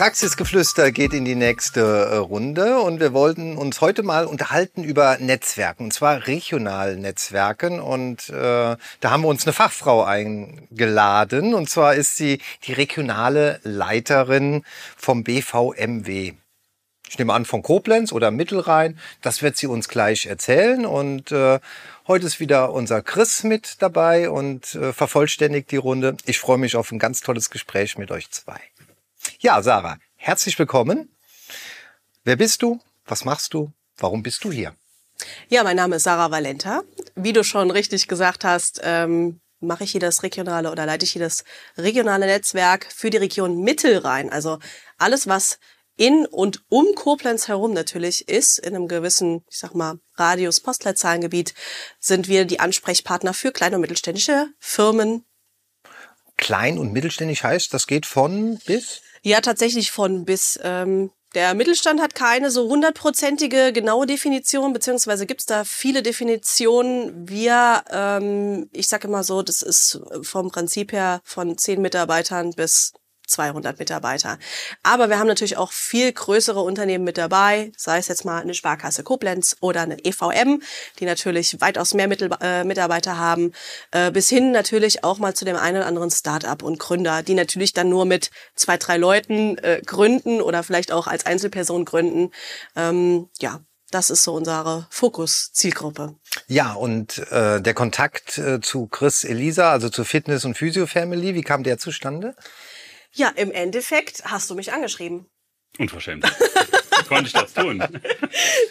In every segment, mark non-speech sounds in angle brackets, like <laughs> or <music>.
Praxisgeflüster geht in die nächste äh, Runde und wir wollten uns heute mal unterhalten über Netzwerken und zwar regional Netzwerken und äh, da haben wir uns eine Fachfrau eingeladen und zwar ist sie die regionale Leiterin vom BVMW. Ich nehme an von Koblenz oder Mittelrhein. Das wird sie uns gleich erzählen und äh, Heute ist wieder unser Chris mit dabei und äh, vervollständigt die Runde. Ich freue mich auf ein ganz tolles Gespräch mit euch zwei. Ja, Sarah, herzlich willkommen. Wer bist du? Was machst du? Warum bist du hier? Ja, mein Name ist Sarah Valenta. Wie du schon richtig gesagt hast, ähm, mache ich hier das regionale oder leite ich hier das regionale Netzwerk für die Region Mittelrhein. Also alles, was in und um Koblenz herum natürlich ist, in einem gewissen, ich sag mal, Radius Postleitzahlengebiet, sind wir die Ansprechpartner für kleine und mittelständische Firmen. Klein und mittelständisch heißt, das geht von bis? Ja, tatsächlich von bis. Ähm, der Mittelstand hat keine so hundertprozentige genaue Definition, beziehungsweise gibt's da viele Definitionen. Wir, ähm, ich sage immer so, das ist vom Prinzip her von zehn Mitarbeitern bis 200 Mitarbeiter. Aber wir haben natürlich auch viel größere Unternehmen mit dabei, sei es jetzt mal eine Sparkasse Koblenz oder eine EVM, die natürlich weitaus mehr Mittel, äh, Mitarbeiter haben, äh, bis hin natürlich auch mal zu dem einen oder anderen Start-up und Gründer, die natürlich dann nur mit zwei, drei Leuten äh, gründen oder vielleicht auch als Einzelperson gründen. Ähm, ja, das ist so unsere Fokus-Zielgruppe. Ja, und äh, der Kontakt äh, zu Chris Elisa, also zur Fitness- und Physio-Family, wie kam der zustande? Ja, im Endeffekt hast du mich angeschrieben. Unverschämt. Wie <laughs> konnte ich das tun?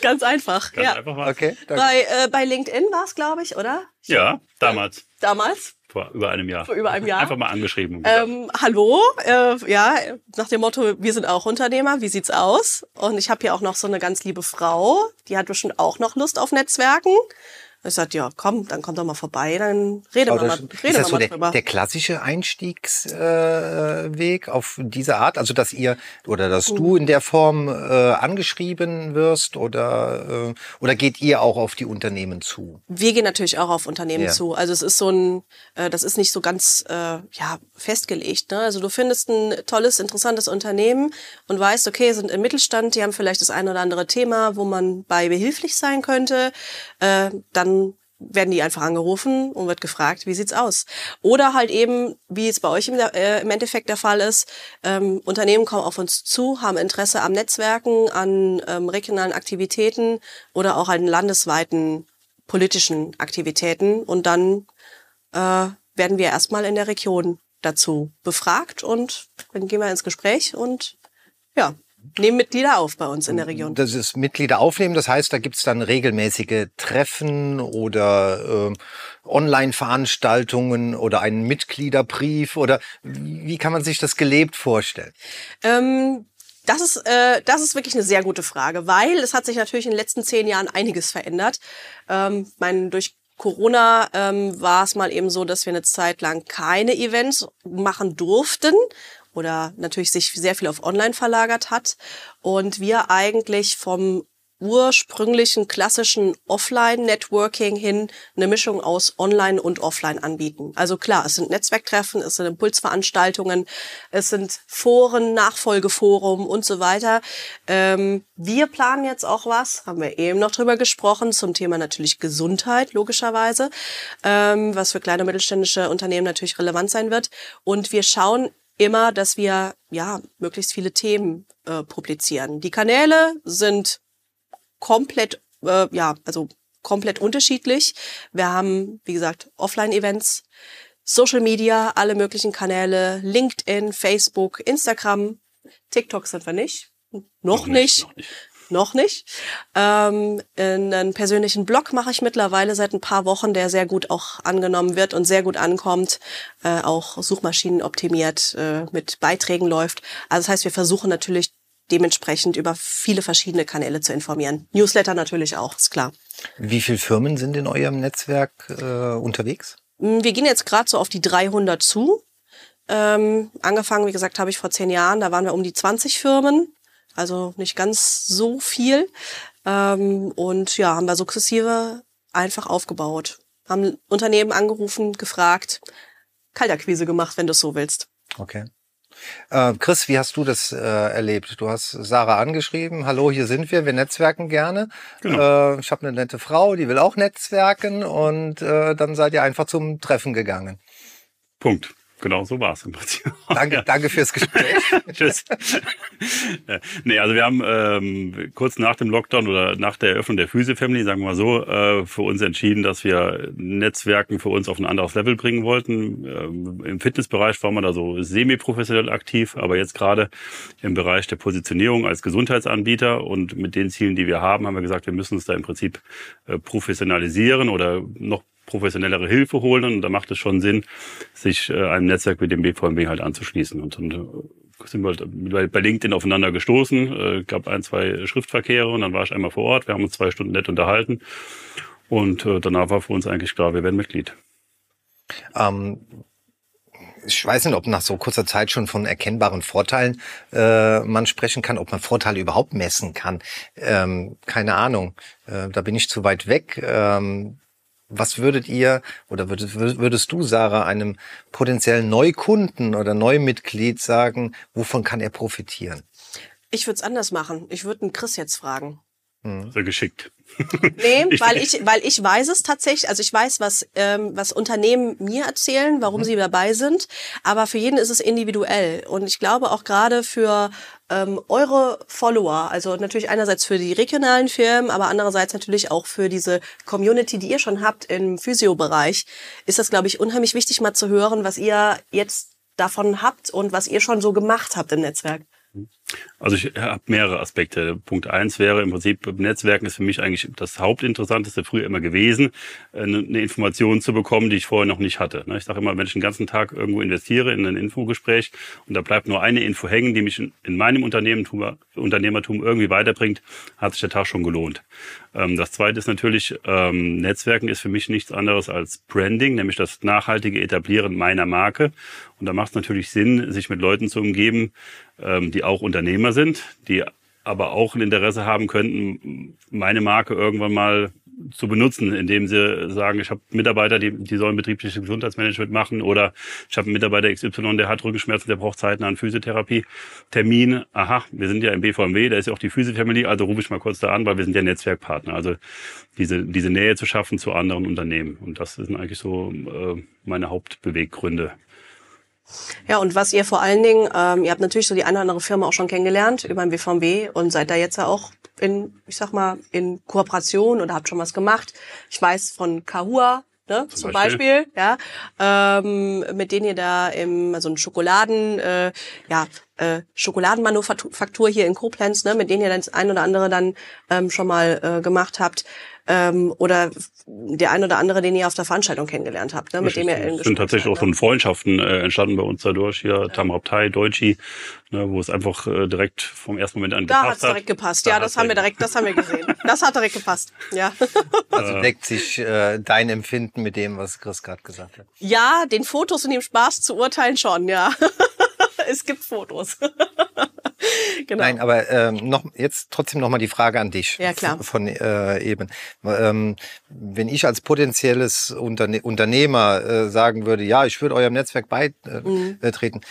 Ganz einfach. Ganz ja. einfach was. Okay, danke. Bei, äh, bei LinkedIn war es, glaube ich, oder? Ja, damals. Damals? Vor über einem Jahr. Vor über einem Jahr. Einfach mal angeschrieben. Ähm, hallo, äh, ja, nach dem Motto, wir sind auch Unternehmer, wie sieht's aus? Und ich habe hier auch noch so eine ganz liebe Frau, die hat bestimmt auch noch Lust auf Netzwerken. Ich sagte, ja, komm, dann komm doch mal vorbei, dann reden wir das, mal, ist reden das wir so mal der, drüber. der klassische Einstiegsweg äh, auf diese Art? Also, dass ihr oder dass du in der Form äh, angeschrieben wirst oder, äh, oder geht ihr auch auf die Unternehmen zu? Wir gehen natürlich auch auf Unternehmen Ja. zu. Also es ist so ein, äh, das ist nicht so ganz äh, ja festgelegt. Ne? Also du findest ein tolles, interessantes Unternehmen und weißt, okay, sind im Mittelstand, die haben vielleicht das ein oder andere Thema, wo man bei behilflich sein könnte. Äh, dann werden die einfach angerufen und wird gefragt, wie sieht's aus? Oder halt eben, wie es bei euch im, äh, im Endeffekt der Fall ist, ähm, Unternehmen kommen auf uns zu, haben Interesse am Netzwerken, an ähm, regionalen Aktivitäten oder auch an landesweiten politischen Aktivitäten und dann äh, werden wir erstmal in der Region dazu befragt und dann gehen wir ins Gespräch und ja, nehmen Mitglieder auf bei uns in der Region. Das ist Mitglieder aufnehmen, das heißt, da gibt's dann regelmäßige Treffen oder äh, Online-Veranstaltungen oder einen Mitgliederbrief oder wie wie kann man sich das gelebt vorstellen? Ähm, das ist, äh, das ist wirklich eine sehr gute Frage, weil es hat sich natürlich in den letzten zehn Jahren einiges verändert. Ähm, mein, durch Corona ähm, war es mal eben so, dass wir eine Zeit lang keine Events machen durften oder natürlich sich sehr viel auf Online verlagert hat und wir eigentlich vom ursprünglichen klassischen Offline-Networking hin eine Mischung aus Online und Offline anbieten. Also klar, es sind Netzwerktreffen, es sind Impulsveranstaltungen, es sind Foren, Nachfolgeforum und so weiter. Ähm, wir planen jetzt auch was, haben wir eben noch drüber gesprochen, zum Thema natürlich Gesundheit, logischerweise, ähm, was für kleine und mittelständische Unternehmen natürlich relevant sein wird. Und wir schauen immer, dass wir ja möglichst viele Themen äh, publizieren. Die Kanäle sind komplett, äh, ja, also komplett unterschiedlich. Wir haben, wie gesagt, Offline-Events, Social Media, alle möglichen Kanäle, LinkedIn, Facebook, Instagram, TikTok sind wir nicht. Noch, nicht. Noch nicht. Noch nicht. Ähm, einen persönlichen Blog mache ich mittlerweile seit ein paar Wochen, der sehr gut auch angenommen wird und sehr gut ankommt, äh, auch Suchmaschinen optimiert, äh, mit Beiträgen läuft. Also das heißt, wir versuchen natürlich dementsprechend über viele verschiedene Kanäle zu informieren. Newsletter natürlich auch, ist klar. Wie viele Firmen sind in eurem Netzwerk äh, unterwegs? Mm, wir gehen jetzt gerade so auf die 300 zu. Ähm, angefangen, wie gesagt, habe ich vor zehn Jahren, da waren wir um die 20 Firmen, also nicht ganz so viel. Ähm, und ja, haben wir sukzessive einfach aufgebaut. Haben Unternehmen angerufen, gefragt, Kalterquise gemacht, wenn du es so willst. Okay. Äh, Chris, wie hast du das äh, erlebt? Du hast Sarah angeschrieben, hallo, hier sind wir, wir netzwerken gerne. Genau. Äh, ich habe eine nette Frau, die will auch netzwerken und äh, dann seid ihr einfach zum Treffen gegangen. Punkt. Genau, so war es im Prinzip. <laughs> Danke, Ja. danke fürs Gespräch. <laughs> Tschüss. Nee, also wir haben ähm, kurz nach dem Lockdown oder nach der Eröffnung der Physio Family, sagen wir mal so, äh, für uns entschieden, dass wir Netzwerken für uns auf ein anderes Level bringen wollten. Ähm, Im Fitnessbereich waren wir da so semi-professionell aktiv, aber jetzt gerade im Bereich der Positionierung als Gesundheitsanbieter und mit den Zielen, die wir haben, haben wir gesagt, wir müssen uns da im Prinzip äh, professionalisieren oder noch professionellere Hilfe holen und da macht es schon Sinn, sich äh, einem Netzwerk wie dem BVMW halt anzuschließen. Und dann äh, sind wir halt bei, LinkedIn aufeinander gestoßen, äh, gab ein, zwei Schriftverkehre und dann war ich einmal vor Ort. Wir haben uns zwei Stunden nett unterhalten und danach war für uns eigentlich klar, wir werden Mitglied. Ähm, ich weiß nicht, ob nach so kurzer Zeit schon von erkennbaren Vorteilen äh, man sprechen kann, ob man Vorteile überhaupt messen kann. Ähm, keine Ahnung, äh, da bin ich zu weit weg. Ähm, was würdet ihr oder würdest, würdest du, Sarah, einem potenziellen Neukunden oder Neumitglied sagen, wovon kann er profitieren? Ich würde es anders machen. Ich würde einen Chris jetzt fragen. Sehr geschickt. Nee, <laughs> Ich- weil ich, weil ich weiß es tatsächlich, also ich weiß, was, ähm, was Unternehmen mir erzählen, warum sie dabei sind, aber für jeden ist es individuell. Und ich glaube auch gerade für ähm, eure Follower, also natürlich einerseits für die regionalen Firmen, aber andererseits natürlich auch für diese Community, die ihr schon habt im Physio-Bereich, ist das, glaube ich, unheimlich wichtig mal zu hören, was ihr jetzt davon habt und was ihr schon so gemacht habt im Netzwerk. Also ich habe mehrere Aspekte. Punkt eins wäre im Prinzip, Netzwerken ist für mich eigentlich das Hauptinteressanteste früher immer gewesen, eine eine Information zu bekommen, die ich vorher noch nicht hatte. Ne, Ich sage immer, wenn ich den ganzen Tag irgendwo investiere in ein Infogespräch und da bleibt nur eine Info hängen, die mich in in meinem Unternehmertum irgendwie weiterbringt, hat sich der Tag schon gelohnt. Ähm, Das zweite ist natürlich, ähm, Netzwerken ist für mich nichts anderes als Branding, nämlich das nachhaltige Etablieren meiner Marke. Und da macht es natürlich Sinn, sich mit Leuten zu umgeben, ähm, die auch Unternehmer sind, die aber auch ein Interesse haben könnten, meine Marke irgendwann mal zu benutzen, indem sie sagen, ich habe Mitarbeiter, die, die sollen betriebliches Gesundheitsmanagement machen oder ich habe einen Mitarbeiter XY, der hat Rückenschmerzen, der braucht zeitnah einen Physiotherapie-Termin. Aha, wir sind ja im BVMW, da ist ja auch die Physio-Family, also rufe ich mal kurz da an, weil wir sind ja Netzwerkpartner. Also diese, diese Nähe zu schaffen zu anderen Unternehmen. Und das sind eigentlich so äh, meine Hauptbeweggründe. Ja, und was ihr vor allen Dingen, ähm, ihr habt natürlich so die eine oder andere Firma auch schon kennengelernt über den BVMW und seid da jetzt ja auch in, ich sag mal, in Kooperation oder habt schon was gemacht. Ich weiß von Kahua, ne, zum, Beispiel. Beispiel. ja, ähm, mit denen ihr da im, also ein Schokoladen, äh, ja, äh, Schokoladenmanufaktur hier in Koblenz, ne, mit denen ihr dann das ein oder andere dann ähm, schon mal äh, gemacht habt. Ähm, oder der ein oder andere, den ihr auf der Veranstaltung kennengelernt habt, ne, mit dem ihr in Es sind tatsächlich seid, auch schon Freundschaften äh, entstanden bei uns dadurch. Hier Tamraptai, Deutschi, ne, wo es einfach äh, direkt vom ersten Moment an Da gepasst hat's direkt gepasst. Da Ja, das haben wir direkt, das haben wir gesehen. <laughs> Das hat direkt gepasst. Ja. <laughs> Also deckt sich äh, dein Empfinden mit dem, was Chris gerade gesagt hat. Ja, den Fotos und dem Spaß zu urteilen schon, ja. <laughs> es gibt Fotos. <laughs> genau. Nein, aber ähm, noch jetzt trotzdem noch mal die Frage an dich. Ja, klar. Von, äh, eben, ähm, wenn ich als potenzielles Unterne Unternehmer äh, sagen würde, ja, ich würde eurem Netzwerk beitreten, äh, treten,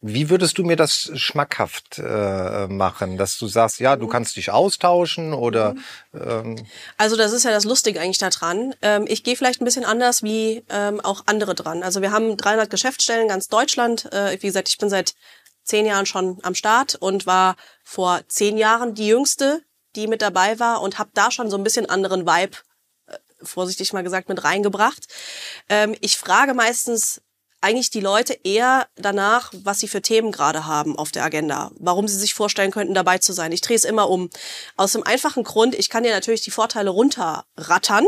wie würdest du mir das schmackhaft äh, machen, dass du sagst, ja, du kannst dich austauschen oder ähm, Also das ist ja das Lustige eigentlich daran. Ähm, ich gehe vielleicht ein bisschen anders wie ähm, auch andere dran. Also wir haben 300 Geschäftsstellen in ganz Deutschland. Äh, wie gesagt, ich bin seit zehn Jahren schon am Start und war vor zehn Jahren die Jüngste, die mit dabei war und habe da schon so ein bisschen anderen Vibe, äh, vorsichtig mal gesagt, mit reingebracht. Ähm, ich frage meistens eigentlich die Leute eher danach, was sie für Themen gerade haben auf der Agenda, warum sie sich vorstellen könnten, dabei zu sein. Ich drehe es immer um. Aus dem einfachen Grund, ich kann dir natürlich die Vorteile runterrattern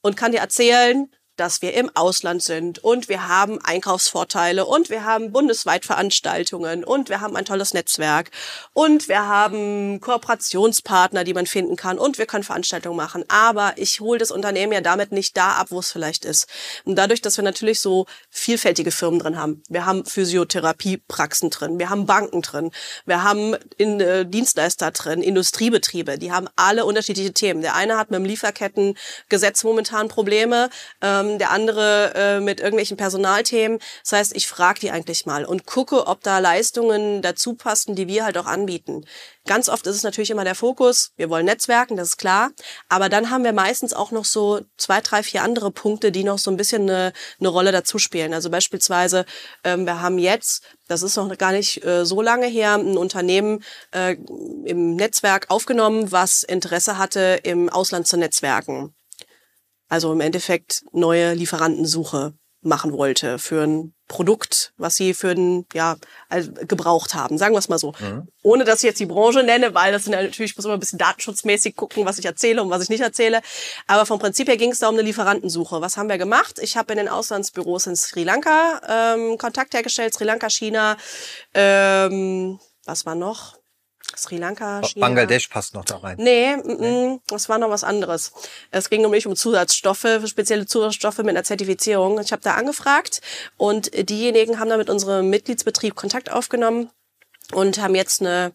und kann dir erzählen, dass wir im Ausland sind und wir haben Einkaufsvorteile und wir haben bundesweit Veranstaltungen und wir haben ein tolles Netzwerk und wir haben Kooperationspartner, die man finden kann und wir können Veranstaltungen machen. Aber ich hole das Unternehmen ja damit nicht da ab, wo es vielleicht ist. Und dadurch, dass wir natürlich so vielfältige Firmen drin haben. Wir haben Physiotherapiepraxen drin, wir haben Banken drin, wir haben in, äh, Dienstleister drin, Industriebetriebe, die haben alle unterschiedliche Themen. Der eine hat mit dem Lieferkettengesetz momentan Probleme, ähm, der andere äh, mit irgendwelchen Personalthemen. Das heißt, ich frage die eigentlich mal und gucke, ob da Leistungen dazu passen, die wir halt auch anbieten. Ganz oft ist es natürlich immer der Fokus, wir wollen Netzwerken, das ist klar. Aber dann haben wir meistens auch noch so zwei, drei, vier andere Punkte, die noch so ein bisschen eine, eine Rolle dazu spielen. Also beispielsweise, ähm, wir haben jetzt, das ist noch gar nicht äh, so lange her, ein Unternehmen äh, im Netzwerk aufgenommen, was Interesse hatte, im Ausland zu netzwerken. Also im Endeffekt neue Lieferantensuche machen wollte für ein Produkt, was sie für ein, ja, also gebraucht haben, sagen wir es mal so. Mhm. Ohne dass ich jetzt die Branche nenne, weil das sind ja natürlich, ich muss immer ein bisschen datenschutzmäßig gucken, was ich erzähle und was ich nicht erzähle. Aber vom Prinzip her ging es da um eine Lieferantensuche. Was haben wir gemacht? Ich habe in den Auslandsbüros in Sri Lanka ähm, Kontakt hergestellt, Sri Lanka, China, ähm, was war noch? Sri Lanka, China. Bangladesch passt noch da rein. Nee, nee, das war noch was anderes. Es ging um mich um Zusatzstoffe, spezielle Zusatzstoffe mit einer Zertifizierung. Ich habe da angefragt und diejenigen haben da mit unserem Mitgliedsbetrieb Kontakt aufgenommen und haben jetzt eine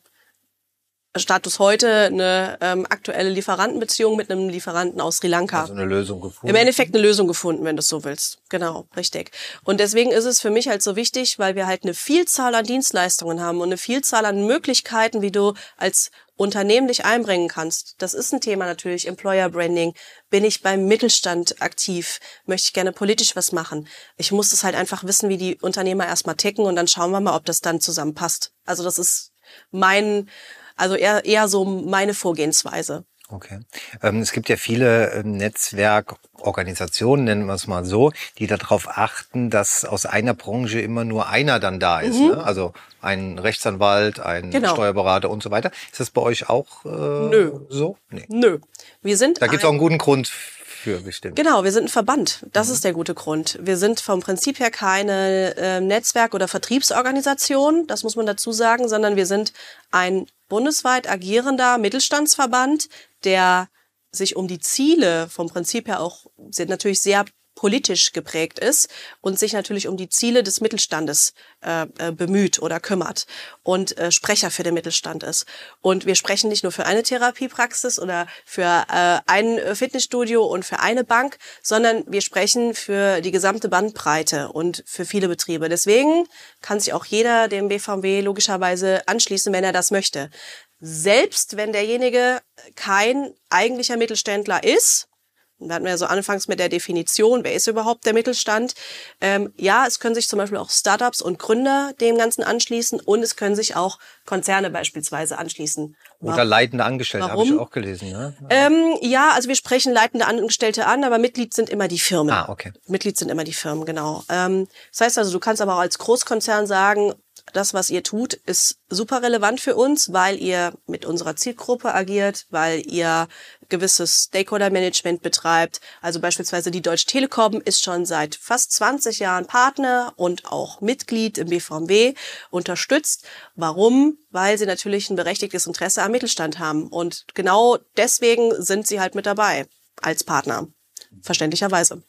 Status heute eine ähm, aktuelle Lieferantenbeziehung mit einem Lieferanten aus Sri Lanka. Also eine Lösung gefunden. Im Endeffekt eine Lösung gefunden, wenn du es so willst. Genau, richtig. Und deswegen ist es für mich halt so wichtig, weil wir halt eine Vielzahl an Dienstleistungen haben und eine Vielzahl an Möglichkeiten, wie du als Unternehmen dich einbringen kannst. Das ist ein Thema natürlich, Employer Branding. Bin ich beim Mittelstand aktiv? Möchte ich gerne politisch was machen? Ich muss es halt einfach wissen, wie die Unternehmer erstmal ticken und dann schauen wir mal, ob das dann zusammenpasst. Also das ist mein also eher, eher so meine Vorgehensweise. Okay. Ähm, es gibt ja viele ähm, Netzwerkorganisationen, nennen wir es mal so, die darauf achten, dass aus einer Branche immer nur einer dann da ist. Mhm. Ne? Also ein Rechtsanwalt, ein genau. Steuerberater und so weiter. Ist das bei euch auch äh, Nö. so? Nee. Nö. Wir sind da gibt es auch einen guten Grund für bestimmt. Genau, wir sind ein Verband. Das mhm. ist der gute Grund. Wir sind vom Prinzip her keine äh, Netzwerk- oder Vertriebsorganisation, das muss man dazu sagen, sondern wir sind ein bundesweit agierender Mittelstandsverband, der sich um die Ziele vom Prinzip her auch sind natürlich sehr politisch geprägt ist und sich natürlich um die Ziele des Mittelstandes äh, äh, bemüht oder kümmert und äh, Sprecher für den Mittelstand ist. Und wir sprechen nicht nur für eine Therapiepraxis oder für äh, ein Fitnessstudio und für eine Bank, sondern wir sprechen für die gesamte Bandbreite und für viele Betriebe. Deswegen kann sich auch jeder dem BVW logischerweise anschließen, wenn er das möchte. Selbst wenn derjenige kein eigentlicher Mittelständler ist, da hatten wir ja so anfangs mit der Definition, wer ist überhaupt der Mittelstand? Ähm, ja, es können sich zum Beispiel auch Startups und Gründer dem Ganzen anschließen und es können sich auch Konzerne beispielsweise anschließen. Oder leitende Angestellte, habe ich auch gelesen. Ne? Ähm, ja, also wir sprechen leitende Angestellte an, aber Mitglied sind immer die Firmen. Ah, okay. Mitglied sind immer die Firmen, genau. Ähm, das heißt also, du kannst aber auch als Großkonzern sagen, das, was ihr tut, ist super relevant für uns, weil ihr mit unserer Zielgruppe agiert, weil ihr gewisses Stakeholder-Management betreibt. Also beispielsweise die Deutsche Telekom ist schon seit fast 20 Jahren Partner und auch Mitglied im BVMW, unterstützt. Warum? Weil sie natürlich ein berechtigtes Interesse am Mittelstand haben. Und genau deswegen sind sie halt mit dabei als Partner. Verständlicherweise.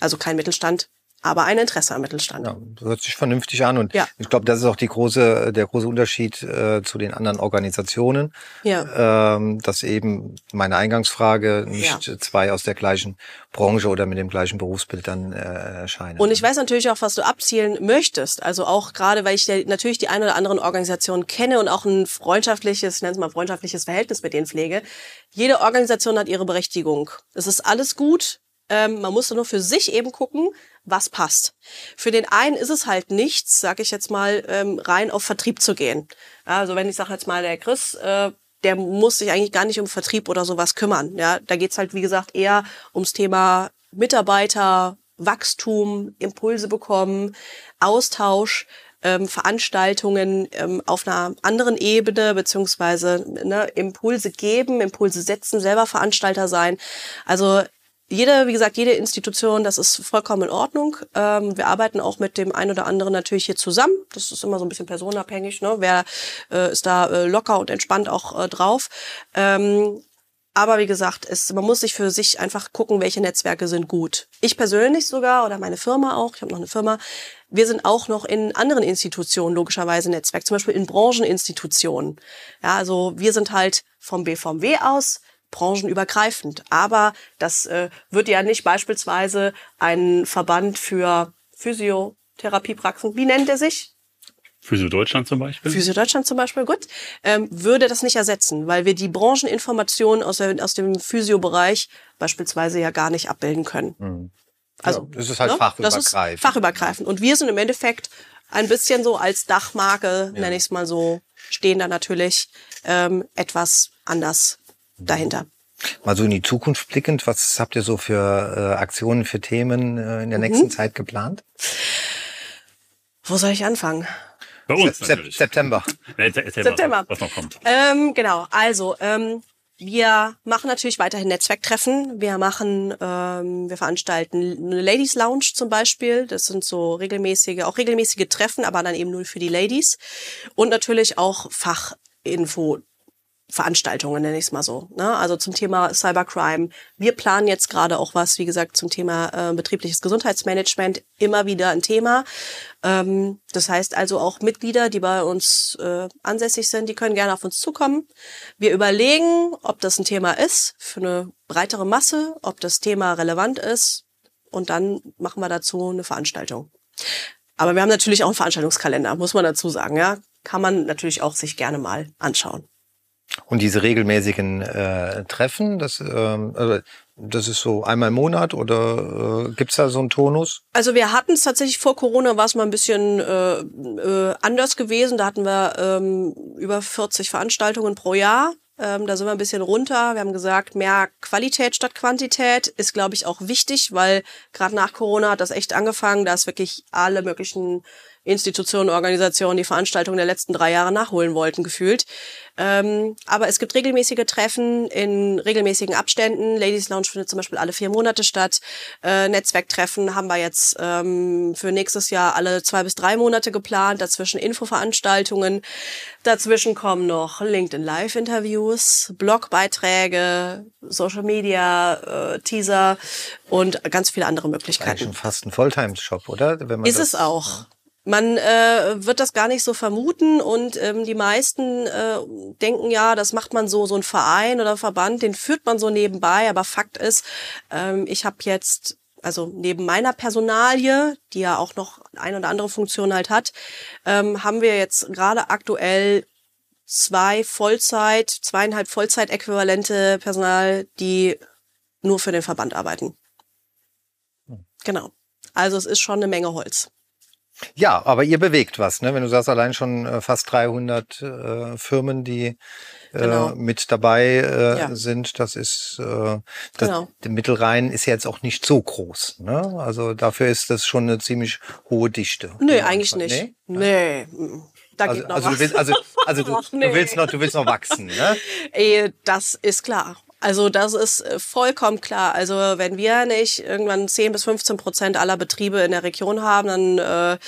Also kein Mittelstand, aber ein Interesse am Mittelstand. Ja, hört sich vernünftig an und ja. ich glaube, das ist auch die große, der große Unterschied äh, zu den anderen Organisationen, ja. ähm, dass eben meine Eingangsfrage nicht ja. zwei aus der gleichen Branche oder mit dem gleichen Berufsbild dann äh, erscheinen. Und ich weiß natürlich auch, was du abzielen möchtest. Also auch gerade, weil ich ja natürlich die eine oder anderen Organisationen kenne und auch ein freundschaftliches, nennen es mal freundschaftliches Verhältnis mit denen pflege. Jede Organisation hat ihre Berechtigung. Es ist alles gut. Ähm, man muss nur für sich eben gucken, was passt. Für den einen ist es halt nichts, sag ich jetzt mal, ähm, rein auf Vertrieb zu gehen. Also wenn ich sage jetzt mal, der Chris, äh, der muss sich eigentlich gar nicht um Vertrieb oder sowas kümmern. Ja, da geht's halt, wie gesagt, eher ums Thema Mitarbeiter, Wachstum, Impulse bekommen, Austausch, ähm, Veranstaltungen ähm, auf einer anderen Ebene, beziehungsweise ne, Impulse geben, Impulse setzen, selber Veranstalter sein. Also jede, wie gesagt, jede Institution, das ist vollkommen in Ordnung. Ähm, wir arbeiten auch mit dem einen oder anderen natürlich hier zusammen. Das ist immer so ein bisschen personenabhängig. Ne? Wer äh, ist da äh, locker und entspannt auch äh, drauf? Ähm, aber wie gesagt, es, man muss sich für sich einfach gucken, welche Netzwerke sind gut. Ich persönlich sogar oder meine Firma auch, ich habe noch eine Firma, wir sind auch noch in anderen Institutionen logischerweise Netzwerk, zum Beispiel in Brancheninstitutionen. Ja, also wir sind halt vom BVMW aus branchenübergreifend. Aber das äh, wird ja nicht beispielsweise ein Verband für Physiotherapiepraxen, wie nennt er sich? Physio Deutschland zum Beispiel? Physio Deutschland zum Beispiel, gut, ähm, würde das nicht ersetzen, weil wir die Brancheninformationen aus, der, aus dem Physiobereich beispielsweise ja gar nicht abbilden können. Mhm. Also, ja, das ist halt ne? fachübergreifend. Das ist fachübergreifend. Und wir sind im Endeffekt ein bisschen so als Dachmarke, ja. nenne ich es mal so, stehen da natürlich ähm, etwas anders dahinter. Mal so in die Zukunft blickend, was habt ihr so für äh, Aktionen, für Themen äh, in der nächsten mhm. Zeit geplant? Wo soll ich anfangen? Bei uns Se natürlich. <laughs> September. September. Was noch kommt. Ähm, genau, also ähm, wir machen natürlich weiterhin Netzwerktreffen. Wir machen, ähm, wir veranstalten eine Ladies Lounge zum Beispiel. Das sind so regelmäßige, auch regelmäßige Treffen, aber dann eben nur für die Ladies. Und natürlich auch Fachinfo Veranstaltungen, nenne ich es mal so. Ne? Also zum Thema Cybercrime. Wir planen jetzt gerade auch was, wie gesagt, zum Thema äh, betriebliches Gesundheitsmanagement. Immer wieder ein Thema. Ähm, das heißt also auch Mitglieder, die bei uns äh, ansässig sind, die können gerne auf uns zukommen. Wir überlegen, ob das ein Thema ist für eine breitere Masse, ob das Thema relevant ist. Und dann machen wir dazu eine Veranstaltung. Aber wir haben natürlich auch einen Veranstaltungskalender, muss man dazu sagen. Ja, kann man natürlich auch sich gerne mal anschauen. Und diese regelmäßigen äh, Treffen, das, ähm, also das ist so einmal im Monat oder äh, gibt's da so einen Tonus? Also wir hatten es tatsächlich vor Corona, war es mal ein bisschen äh, äh, anders gewesen. Da hatten wir ähm, über 40 Veranstaltungen pro Jahr. Ähm, da sind wir ein bisschen runter. Wir haben gesagt, mehr Qualität statt Quantität ist, glaube ich, auch wichtig, weil gerade nach Corona hat das echt angefangen, dass wirklich alle möglichen Institutionen, Organisationen die Veranstaltungen der letzten drei Jahre nachholen wollten, gefühlt. Ähm, aber es gibt regelmäßige Treffen in regelmäßigen Abständen. Ladies Lounge findet zum Beispiel alle vier Monate statt. Äh, Netzwerktreffen haben wir jetzt ähm, für nächstes Jahr alle zwei bis drei Monate geplant. Dazwischen Infoveranstaltungen. Dazwischen kommen noch LinkedIn Live-Interviews, Blogbeiträge, Social Media, äh, Teaser und ganz viele andere Möglichkeiten. Eigentlich schon fast ein Volltime-Job, oder? Wenn man Ist es auch. Man äh, wird das gar nicht so vermuten und ähm, die meisten äh, denken ja, das macht man so, so ein Verein oder Verband, den führt man so nebenbei. Aber Fakt ist, ähm, ich habe jetzt also neben meiner Personalie, die ja auch noch eine oder andere Funktion halt hat, ähm, haben wir jetzt gerade aktuell zwei Vollzeit, zweieinhalb Vollzeit-äquivalente Personal, die nur für den Verband arbeiten. Hm. Genau. Also es ist schon eine Menge Holz. Ja, aber ihr bewegt was, ne? Wenn du sagst, allein schon äh, fast 300 äh, Firmen, die äh, genau. mit dabei äh, ja. sind, das ist äh, das, genau. der Mittelrhein ist ja jetzt auch nicht so groß, ne? Also dafür ist das schon eine ziemlich hohe Dichte. Nee, eigentlich nicht. Nee. nee. Da also, geht noch also was. du willst, also, also du, <laughs> nee. du willst noch, du willst noch wachsen, ne? Das ist klar. Also das ist äh, vollkommen klar. Also wenn wir nicht irgendwann 10 bis 15 Prozent aller Betriebe in der Region haben, dann äh,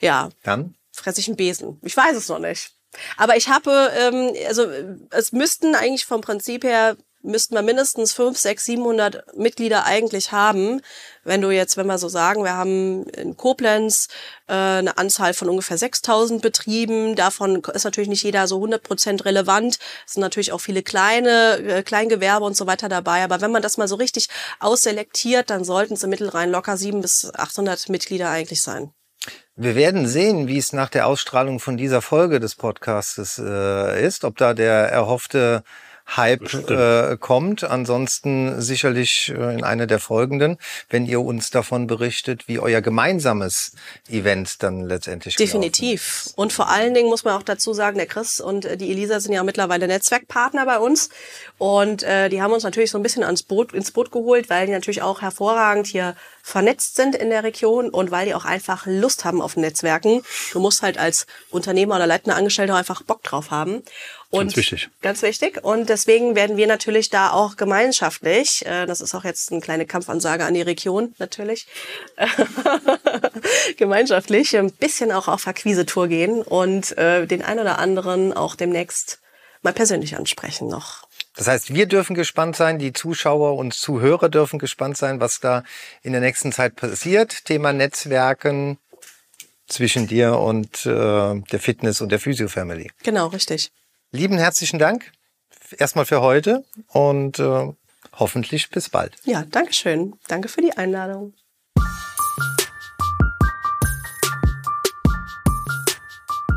ja, dann fresse ich einen Besen. Ich weiß es noch nicht. Aber ich habe, ähm, also es müssten eigentlich vom Prinzip her müssten wir mindestens 5, 6, 700 Mitglieder eigentlich haben. Wenn du jetzt, wenn wir so sagen, wir haben in Koblenz äh, eine Anzahl von ungefähr 6000 Betrieben. Davon ist natürlich nicht jeder so 100 Prozent relevant. Es sind natürlich auch viele kleine, äh, Kleingewerbe und so weiter dabei. Aber wenn man das mal so richtig ausselektiert, dann sollten es im Mittelrhein locker 7 bis 800 Mitglieder eigentlich sein. Wir werden sehen, wie es nach der Ausstrahlung von dieser Folge des Podcasts äh, ist, ob da der erhoffte Hype äh, kommt. Ansonsten sicherlich äh, in einer der folgenden, wenn ihr uns davon berichtet, wie euer gemeinsames Event dann letztendlich Definitiv. Und vor allen Dingen muss man auch dazu sagen, der Chris und äh, die Elisa sind ja mittlerweile Netzwerkpartner bei uns. Und äh, die haben uns natürlich so ein bisschen ans Boot, ins Boot geholt, weil die natürlich auch hervorragend hier vernetzt sind in der Region und weil die auch einfach Lust haben auf Netzwerken. Du musst halt als Unternehmer oder leitender Angestellter einfach Bock drauf haben. Und Ganz wichtig. Ganz wichtig. Und deswegen werden wir natürlich da auch gemeinschaftlich, äh, das ist auch jetzt eine kleine Kampfansage an die Region natürlich, <laughs> gemeinschaftlich ein bisschen auch auf Akquise-Tour gehen und äh, den ein oder anderen auch demnächst mal persönlich ansprechen noch. Das heißt, wir dürfen gespannt sein, die Zuschauer und Zuhörer dürfen gespannt sein, was da in der nächsten Zeit passiert. Thema Netzwerken zwischen dir und äh, der Fitness und der Physio Family. Genau, richtig. Lieben herzlichen Dank erstmal für heute und äh, hoffentlich bis bald. Ja, danke schön. Danke für die Einladung.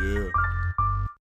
yeah.